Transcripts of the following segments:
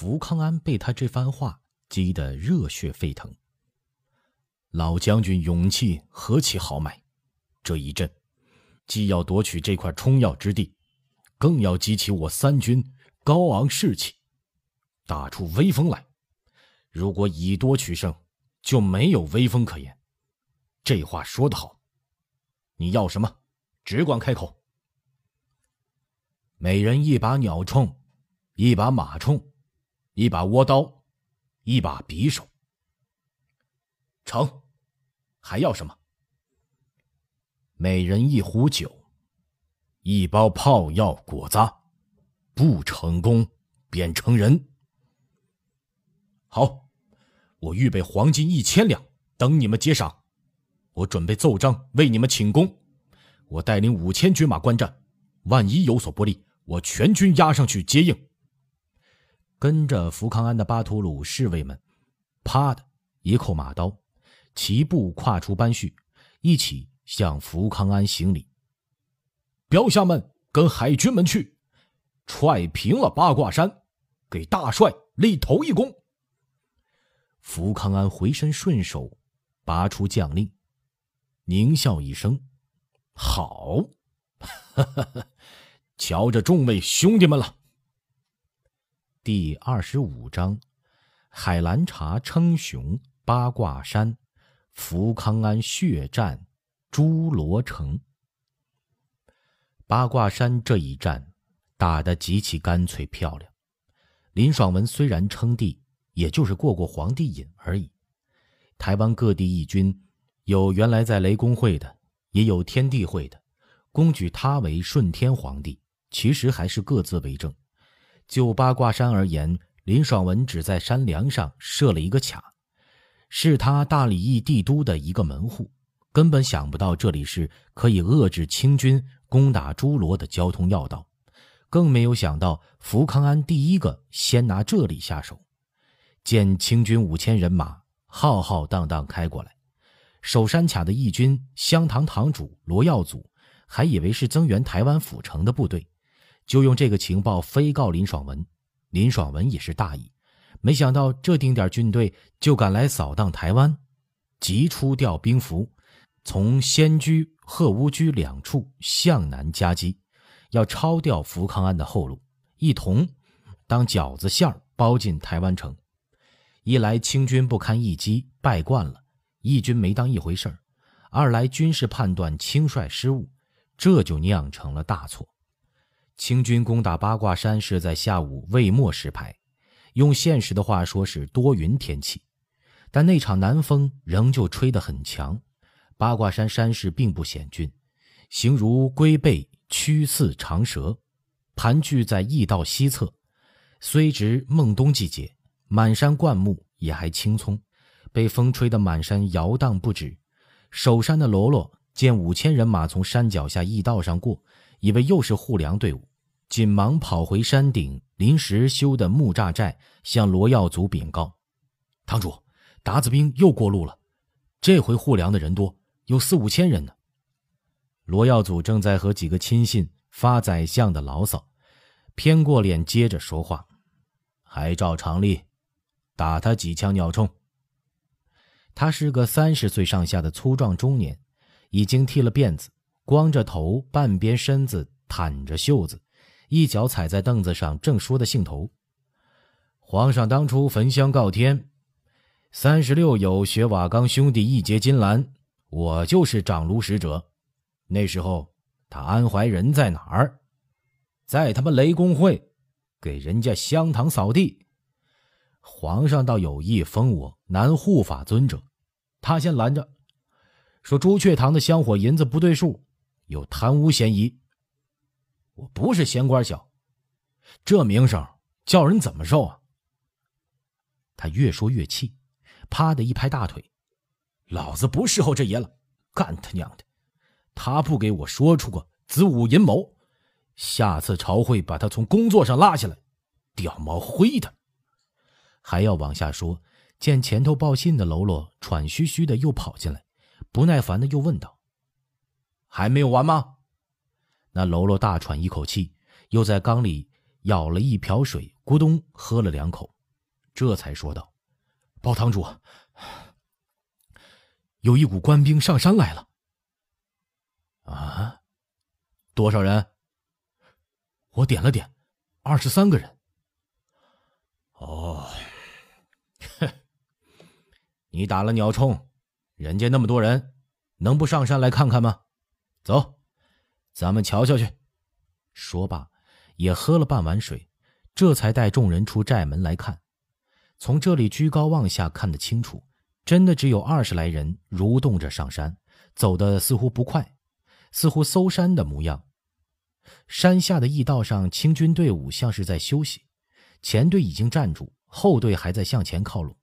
福康安被他这番话激得热血沸腾。老将军勇气何其豪迈！这一阵，既要夺取这块冲要之地，更要激起我三军高昂士气，打出威风来。如果以多取胜，就没有威风可言。这话说得好。你要什么，只管开口。每人一把鸟铳，一把马铳，一把倭刀，一把匕首。成，还要什么？每人一壶酒，一包炮药果子。不成功，便成人。好，我预备黄金一千两，等你们接赏。我准备奏章为你们请功。我带领五千军马观战，万一有所不利。我全军压上去接应。跟着福康安的巴图鲁侍卫们，啪的一扣马刀，齐步跨出班序，一起向福康安行礼。标下们跟海军们去，踹平了八卦山，给大帅立头一功。福康安回身顺手，拔出将令，狞笑一声：“好。”哈哈哈。瞧着众位兄弟们了。第二十五章：海兰察称雄八卦山，福康安血战朱罗城。八卦山这一战打得极其干脆漂亮。林爽文虽然称帝，也就是过过皇帝瘾而已。台湾各地义军，有原来在雷公会的，也有天地会的，公举他为顺天皇帝。其实还是各自为政。就八卦山而言，林爽文只在山梁上设了一个卡，是他大理义帝都的一个门户，根本想不到这里是可以遏制清军攻打诸罗的交通要道，更没有想到福康安第一个先拿这里下手。见清军五千人马浩浩荡荡开过来，守山卡的义军香堂堂主罗耀祖还以为是增援台湾府城的部队。就用这个情报飞告林爽文，林爽文也是大意，没想到这丁点军队就敢来扫荡台湾，急出调兵符，从仙居、鹤屋居两处向南夹击，要抄掉福康安的后路，一同当饺子馅儿包进台湾城。一来清军不堪一击，败惯了，义军没当一回事儿；二来军事判断轻率失误，这就酿成了大错。清军攻打八卦山是在下午未末时排，用现实的话说是多云天气，但那场南风仍旧吹得很强。八卦山山势并不险峻，形如龟背曲似长蛇，盘踞在驿道西侧。虽值孟冬季节，满山灌木也还青葱，被风吹得满山摇荡不止。守山的喽啰见五千人马从山脚下驿道上过，以为又是护粮队伍。紧忙跑回山顶临时修的木栅寨，向罗耀祖禀告：“堂主，达子兵又过路了，这回护粮的人多，有四五千人呢。”罗耀祖正在和几个亲信发宰相的牢骚，偏过脸接着说话：“还照常例，打他几枪鸟铳。”他是个三十岁上下的粗壮中年，已经剃了辫子，光着头，半边身子袒着袖子。一脚踩在凳子上，正说的兴头。皇上当初焚香告天，三十六友学瓦岗兄弟一结金兰，我就是掌炉使者。那时候他安怀人在哪儿？在他们雷公会，给人家香堂扫地。皇上倒有意封我南护法尊者，他先拦着，说朱雀堂的香火银子不对数，有贪污嫌疑。我不是闲官小，这名声叫人怎么受啊？他越说越气，啪的一拍大腿：“老子不侍候这爷了，干他娘的！他不给我说出个子午寅卯，下次朝会把他从工作上拉下来，掉毛灰他！”还要往下说，见前头报信的喽啰喘吁吁的又跑进来，不耐烦的又问道：“还没有完吗？”那喽啰大喘一口气，又在缸里舀了一瓢水，咕咚喝了两口，这才说道：“包堂主，有一股官兵上山来了。”啊，多少人？我点了点，二十三个人。哦，你打了鸟冲，人家那么多人，能不上山来看看吗？走，咱们瞧瞧去。说罢，也喝了半碗水，这才带众人出寨门来看。从这里居高望下看得清楚，真的只有二十来人蠕动着上山，走的似乎不快，似乎搜山的模样。山下的驿道上，清军队伍像是在休息，前队已经站住，后队还在向前靠拢。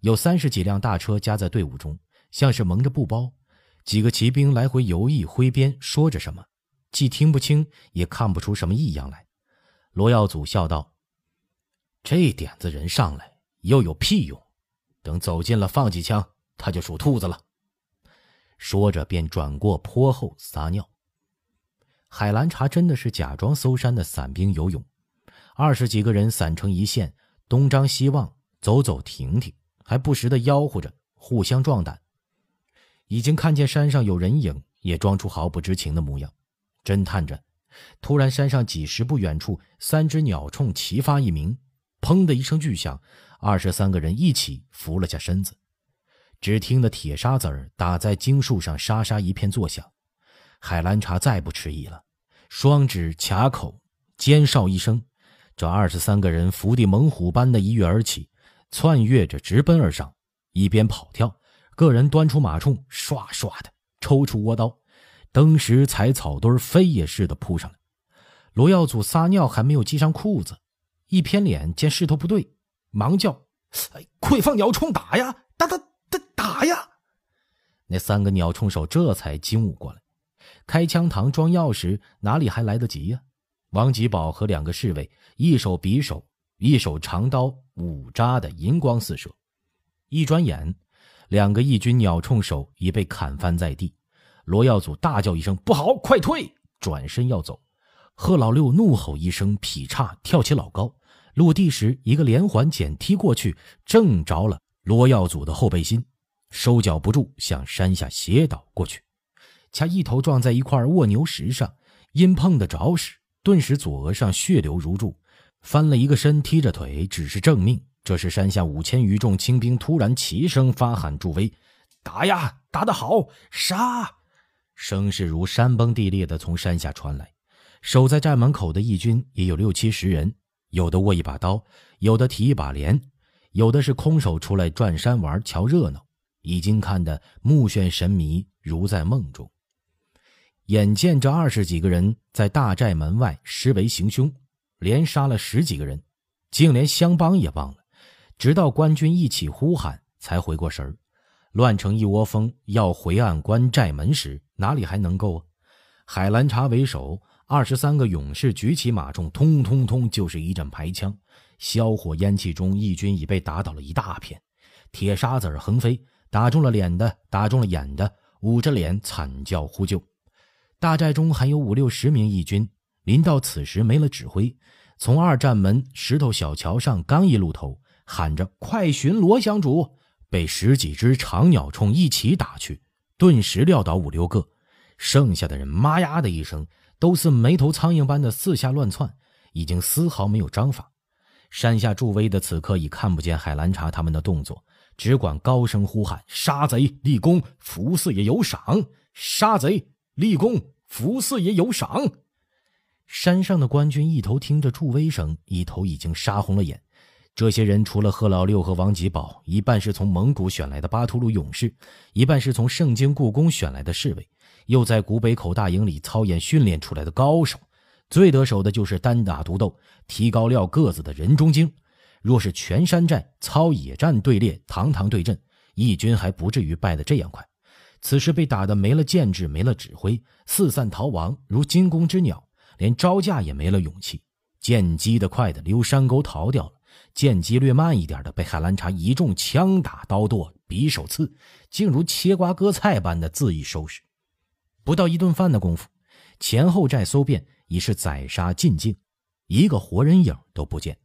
有三十几辆大车夹在队伍中，像是蒙着布包。几个骑兵来回游弋挥鞭，说着什么，既听不清，也看不出什么异样来。罗耀祖笑道：“这点子人上来又有屁用？等走近了放几枪，他就属兔子了。”说着便转过坡后撒尿。海兰察真的是假装搜山的散兵游勇，二十几个人散成一线，东张西望，走走停停，还不时的吆喝着，互相壮胆。已经看见山上有人影，也装出毫不知情的模样，侦探着。突然，山上几十步远处，三只鸟铳齐发一鸣，砰的一声巨响，二十三个人一起伏了下身子，只听得铁砂子儿打在荆树上，沙沙一片作响。海兰察再不迟疑了，双指卡口，尖哨一声，这二十三个人伏地猛虎般的一跃而起，窜跃着直奔而上，一边跑跳，个人端出马铳，唰唰的抽出倭刀，登时踩草堆飞也似的扑上来。罗耀祖撒尿还没有系上裤子，一偏脸见势头不对，忙叫：“哎，快放鸟铳打呀！打打打打呀！”那三个鸟铳手这才惊悟过来。开枪膛装药时，哪里还来得及呀？王吉宝和两个侍卫，一手匕首，一手长刀，五扎的银光四射。一转眼，两个义军鸟铳手已被砍翻在地。罗耀祖大叫一声：“不好，快退！”转身要走。贺老六怒吼一声，劈叉跳起老高，落地时一个连环剪踢过去，正着了罗耀祖的后背心，收脚不住，向山下斜倒过去。恰一头撞在一块卧牛石上，因碰得着时，顿时左额上血流如注，翻了一个身，踢着腿，只是正命。这时山下五千余众清兵突然齐声发喊助威：“打呀，打得好！杀！”声势如山崩地裂的从山下传来。守在寨门口的义军也有六七十人，有的握一把刀，有的提一把镰，有的是空手出来转山玩瞧热闹，已经看得目眩神迷，如在梦中。眼见这二十几个人在大寨门外施为行凶，连杀了十几个人，竟连相帮也忘了。直到官军一起呼喊，才回过神儿。乱成一窝蜂，要回岸关寨门时，哪里还能够啊？海兰察为首，二十三个勇士举起马铳，通通通就是一阵排枪。硝火烟气中，义军已被打倒了一大片，铁砂子儿横飞，打中了脸的，打中了眼的，捂着脸惨叫呼救。大寨中还有五六十名义军，临到此时没了指挥，从二站门石头小桥上刚一露头，喊着“快寻罗乡主”，被十几只长鸟铳一起打去，顿时撂倒五六个，剩下的人“妈呀”的一声，都似没头苍蝇般的四下乱窜，已经丝毫没有章法。山下助威的此刻已看不见海兰察他们的动作，只管高声呼喊：“杀贼立功，福四爷有赏！杀贼！”立功，福四爷有赏。山上的官军一头听着助威声，一头已经杀红了眼。这些人除了贺老六和王吉宝，一半是从蒙古选来的巴图鲁勇士，一半是从盛京故宫选来的侍卫，又在古北口大营里操演训练出来的高手。最得手的就是单打独斗、提高料个子的人中精。若是全山寨操野战队列，堂堂对阵，义军还不至于败得这样快。此时被打得没了建制，没了指挥，四散逃亡，如惊弓之鸟，连招架也没了勇气。剑击得快的溜山沟逃掉了，剑击略慢一点的被海兰察一众枪打刀剁，匕首刺，竟如切瓜割菜般的恣意收拾。不到一顿饭的功夫，前后寨搜遍已是宰杀尽境，一个活人影都不见。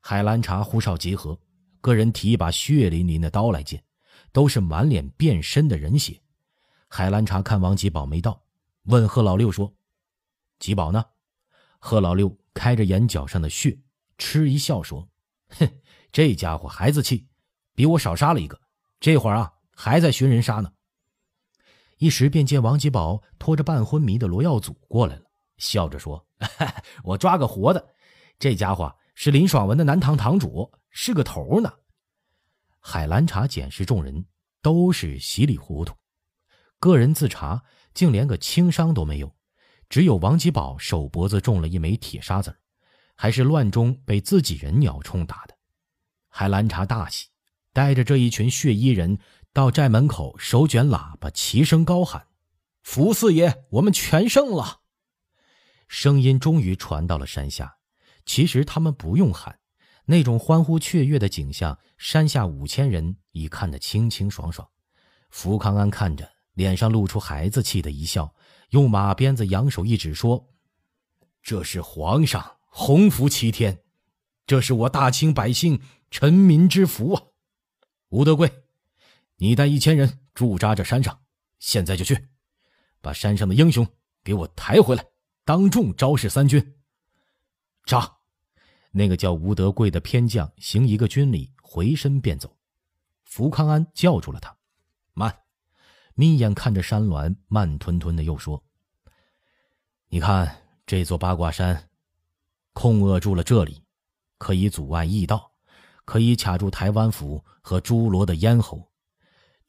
海兰察、呼哨集合，个人提一把血淋淋的刀来见，都是满脸变身的人血。海兰察看王吉宝没到，问贺老六说：“吉宝呢？”贺老六开着眼角上的血，嗤一笑说：“哼，这家伙孩子气，比我少杀了一个，这会儿啊还在寻人杀呢。”一时便见王吉宝拖着半昏迷的罗耀祖过来了，笑着说：“ 我抓个活的，这家伙是林爽文的南堂堂主，是个头呢。”海兰察检视众人，都是稀里糊涂，个人自查竟连个轻伤都没有，只有王吉宝手脖子中了一枚铁沙子，还是乱中被自己人鸟冲打的。海兰察大喜，带着这一群血衣人。到寨门口，手卷喇叭，齐声高喊：“福四爷，我们全胜了！”声音终于传到了山下。其实他们不用喊，那种欢呼雀跃的景象，山下五千人已看得清清爽爽。福康安看着，脸上露出孩子气的一笑，用马鞭子扬手一指，说：“这是皇上洪福齐天，这是我大清百姓臣民之福啊！”吴德贵。你带一千人驻扎这山上，现在就去，把山上的英雄给我抬回来，当众昭示三军。扎，那个叫吴德贵的偏将行一个军礼，回身便走。福康安叫住了他，慢，眯眼看着山峦，慢吞吞的又说：“你看这座八卦山，控扼住了这里，可以阻碍驿道，可以卡住台湾府和诸罗的咽喉。”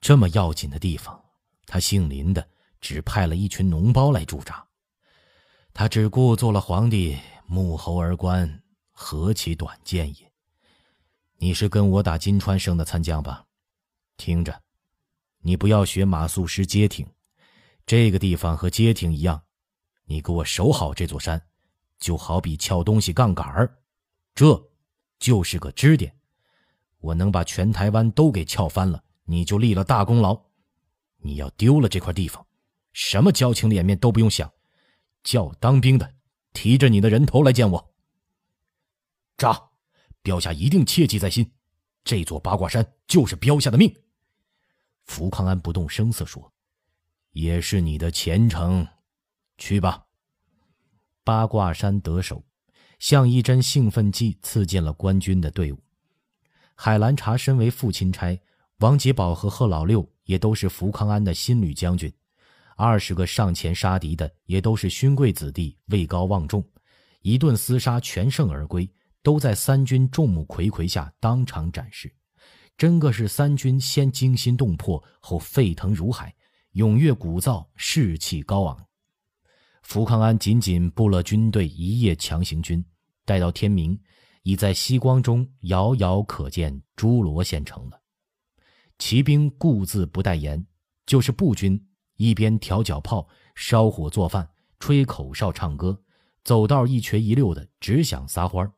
这么要紧的地方，他姓林的只派了一群脓包来驻扎，他只顾做了皇帝，幕后而观，何其短见也！你是跟我打金川生的参将吧？听着，你不要学马素师街亭，这个地方和街亭一样，你给我守好这座山，就好比撬东西杠杆儿，这就是个支点，我能把全台湾都给撬翻了。你就立了大功劳，你要丢了这块地方，什么交情脸面都不用想，叫当兵的提着你的人头来见我。扎，标下一定切记在心，这座八卦山就是标下的命。福康安不动声色说：“也是你的前程，去吧。”八卦山得手，像一针兴奋剂刺进了官军的队伍。海兰察身为副钦差。王吉宝和贺老六也都是福康安的新旅将军，二十个上前杀敌的也都是勋贵子弟，位高望重，一顿厮杀全胜而归，都在三军众目睽睽下当场展示，真个是三军先惊心动魄，后沸腾如海，踊跃鼓噪，士气高昂。福康安仅仅布了军队一夜强行军，待到天明，已在西光中遥遥可见诸罗县城了。骑兵固自不待言，就是步军，一边调脚炮、烧火做饭、吹口哨、唱歌，走道一瘸一溜的，只想撒欢儿。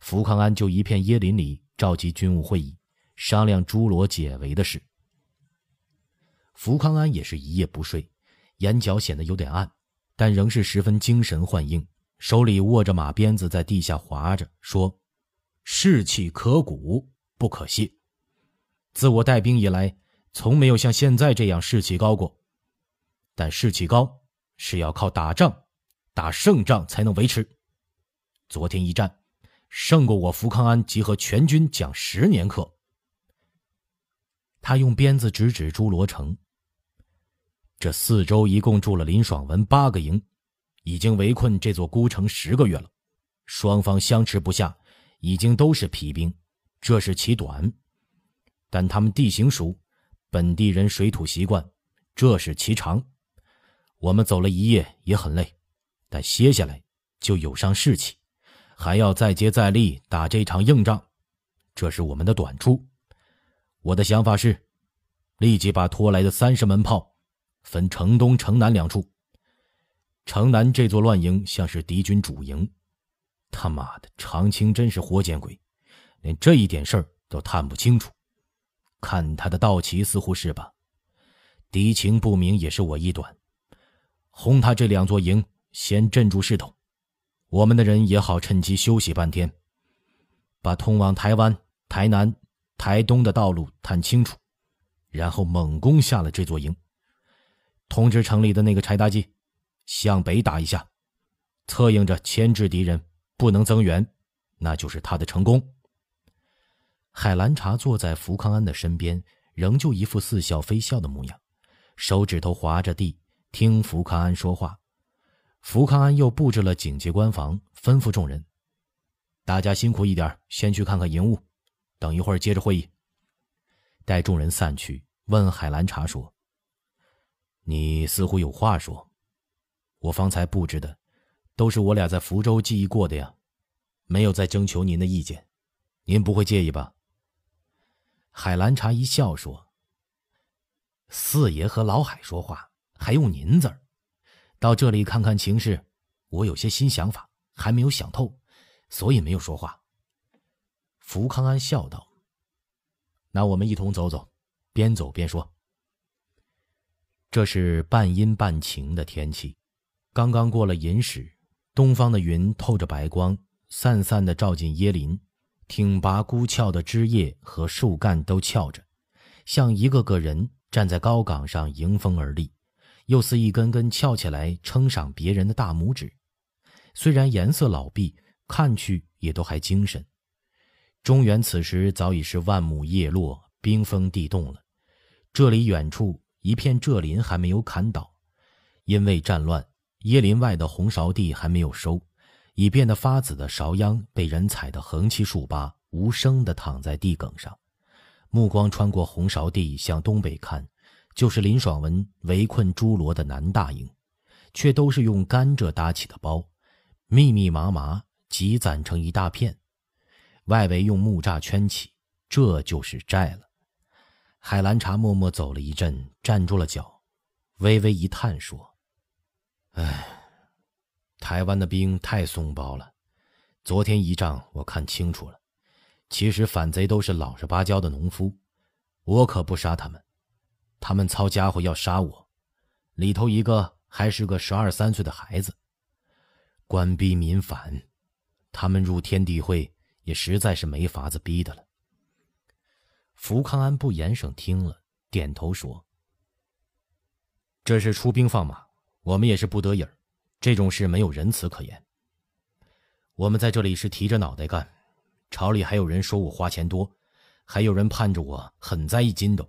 福康安就一片椰林里召集军务会议，商量诸罗解围的事。福康安也是一夜不睡，眼角显得有点暗，但仍是十分精神焕映，手里握着马鞭子在地下划着，说：“士气可鼓，不可泄。”自我带兵以来，从没有像现在这样士气高过。但士气高是要靠打仗，打胜仗才能维持。昨天一战，胜过我福康安集合全军讲十年课。他用鞭子指指朱罗城。这四周一共驻了林爽文八个营，已经围困这座孤城十个月了，双方相持不下，已经都是疲兵，这是其短。但他们地形熟，本地人水土习惯，这是其长。我们走了一夜也很累，但歇下来就有伤士气，还要再接再厉打这场硬仗，这是我们的短处。我的想法是，立即把拖来的三十门炮分城东、城南两处。城南这座乱营像是敌军主营，他妈的，长青真是活见鬼，连这一点事儿都探不清楚。看他的道旗似乎是吧？敌情不明也是我一短，轰他这两座营，先镇住势头，我们的人也好趁机休息半天。把通往台湾、台南、台东的道路探清楚，然后猛攻下了这座营。通知城里的那个柴大记，向北打一下，策应着牵制敌人，不能增援，那就是他的成功。海兰察坐在福康安的身边，仍旧一副似笑非笑的模样，手指头划着地，听福康安说话。福康安又布置了警戒关防，吩咐众人：“大家辛苦一点，先去看看营务，等一会儿接着会议。”待众人散去，问海兰察说：“你似乎有话说。我方才布置的，都是我俩在福州记忆过的呀，没有再征求您的意见，您不会介意吧？”海兰察一笑说：“四爷和老海说话，还用您字儿？”到这里看看情势，我有些新想法，还没有想透，所以没有说话。福康安笑道：“那我们一同走走，边走边说。”这是半阴半晴的天气，刚刚过了寅时，东方的云透着白光，散散的照进椰林，挺拔孤峭的枝叶和树干都翘着，像一个个人站在高岗上迎风而立。又似一根根翘起来称赏别人的大拇指，虽然颜色老毕，看去也都还精神。中原此时早已是万亩叶落，冰封地冻了。这里远处一片蔗林还没有砍倒，因为战乱，椰林外的红苕地还没有收，已变得发紫的苕秧被人踩得横七竖八，无声地躺在地埂上。目光穿过红苕地，向东北看。就是林爽文围困朱罗的南大营，却都是用甘蔗搭起的包，密密麻麻积攒成一大片，外围用木栅圈起，这就是寨了。海兰察默默走了一阵，站住了脚，微微一叹说：“唉，台湾的兵太松包了。昨天一仗我看清楚了，其实反贼都是老实巴交的农夫，我可不杀他们。”他们操家伙要杀我，里头一个还是个十二三岁的孩子。官逼民反，他们入天地会也实在是没法子逼的了。福康安不言声，听了点头说：“这是出兵放马，我们也是不得已，这种事没有仁慈可言。我们在这里是提着脑袋干，朝里还有人说我花钱多，还有人盼着我很在意筋斗。”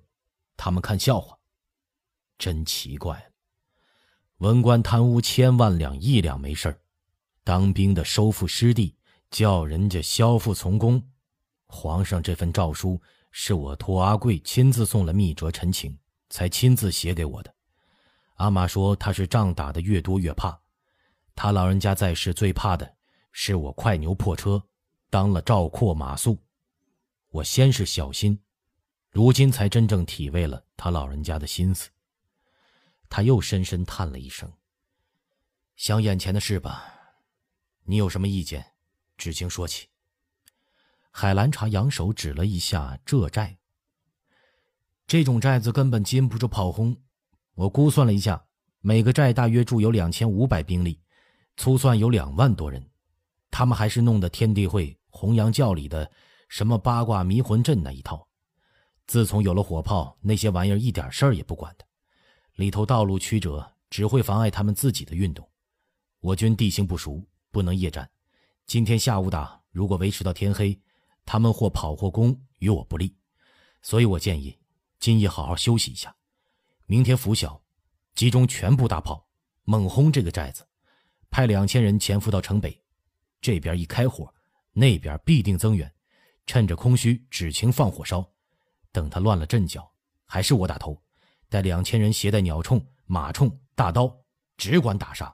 他们看笑话，真奇怪。文官贪污千万两亿两没事儿，当兵的收复失地，叫人家消复从公。皇上这份诏书是我托阿贵亲自送了密折陈情，才亲自写给我的。阿玛说他是仗打的越多越怕，他老人家在世最怕的是我快牛破车，当了赵括马谡。我先是小心。如今才真正体味了他老人家的心思。他又深深叹了一声：“想眼前的事吧，你有什么意见，只请说起。”海兰察扬手指了一下这寨。这种寨子根本经不住炮轰。我估算了一下，每个寨大约住有两千五百兵力，粗算有两万多人。他们还是弄的天地会、洪阳教里的什么八卦迷魂阵那一套。自从有了火炮，那些玩意儿一点事儿也不管的。里头道路曲折，只会妨碍他们自己的运动。我军地形不熟，不能夜战。今天下午打，如果维持到天黑，他们或跑或攻，与我不利。所以我建议，今夜好好休息一下，明天拂晓，集中全部大炮，猛轰这个寨子，派两千人潜伏到城北。这边一开火，那边必定增援，趁着空虚，只情放火烧。等他乱了阵脚，还是我打头，带两千人携带鸟铳、马铳、大刀，只管打杀。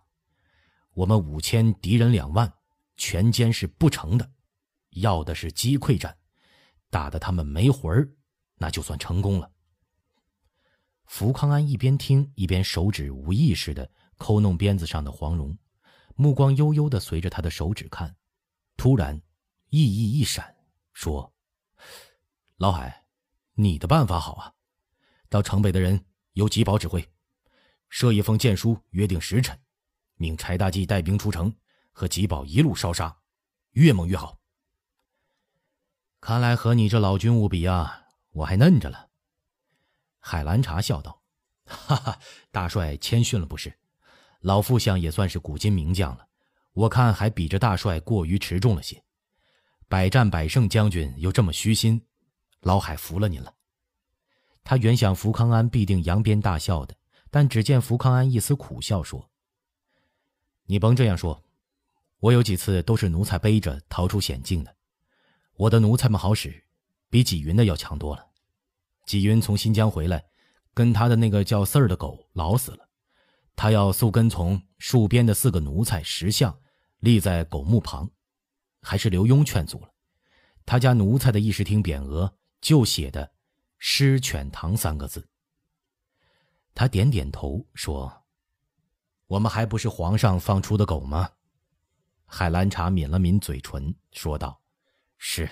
我们五千，敌人两万，全歼是不成的。要的是击溃战，打得他们没魂儿，那就算成功了。福康安一边听一边手指无意识的抠弄鞭子上的黄绒，目光悠悠的随着他的手指看，突然，意意一闪，说：“老海。”你的办法好啊，到城北的人由吉宝指挥，设一封荐书，约定时辰，命柴大济带兵出城，和吉宝一路烧杀，越猛越好。看来和你这老军务比啊，我还嫩着了。海兰察笑道：“哈哈，大帅谦逊了不是？老副相也算是古今名将了，我看还比着大帅过于持重了些。百战百胜将军又这么虚心，老海服了您了。”他原想福康安必定扬鞭大笑的，但只见福康安一丝苦笑说：“你甭这样说，我有几次都是奴才背着逃出险境的。我的奴才们好使，比纪云的要强多了。纪云从新疆回来，跟他的那个叫四儿的狗老死了，他要速跟从戍边的四个奴才石像立在狗墓旁，还是刘墉劝阻了。他家奴才的议事厅匾额就写的。”狮犬堂三个字。他点点头说：“我们还不是皇上放出的狗吗？”海兰察抿了抿嘴唇，说道：“是。”